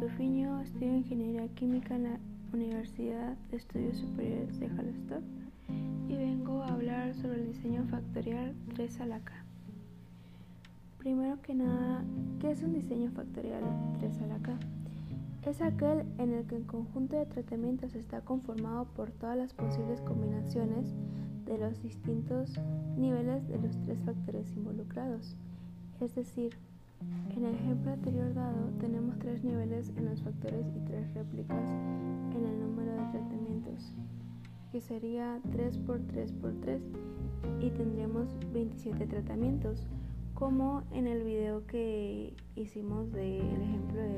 Rufiño, estudio Ingeniería Química en la Universidad de Estudios Superiores de Hallstatt y vengo a hablar sobre el diseño factorial 3 a la K. Primero que nada, ¿qué es un diseño factorial 3 a la K? Es aquel en el que el conjunto de tratamientos está conformado por todas las posibles combinaciones de los distintos niveles de los tres factores involucrados. Es decir, en el ejemplo anterior dado tres en los factores y tres réplicas en el número de tratamientos, que sería 3 por 3 por 3 y tendríamos 27 tratamientos, como en el video que hicimos del ejemplo de 3K.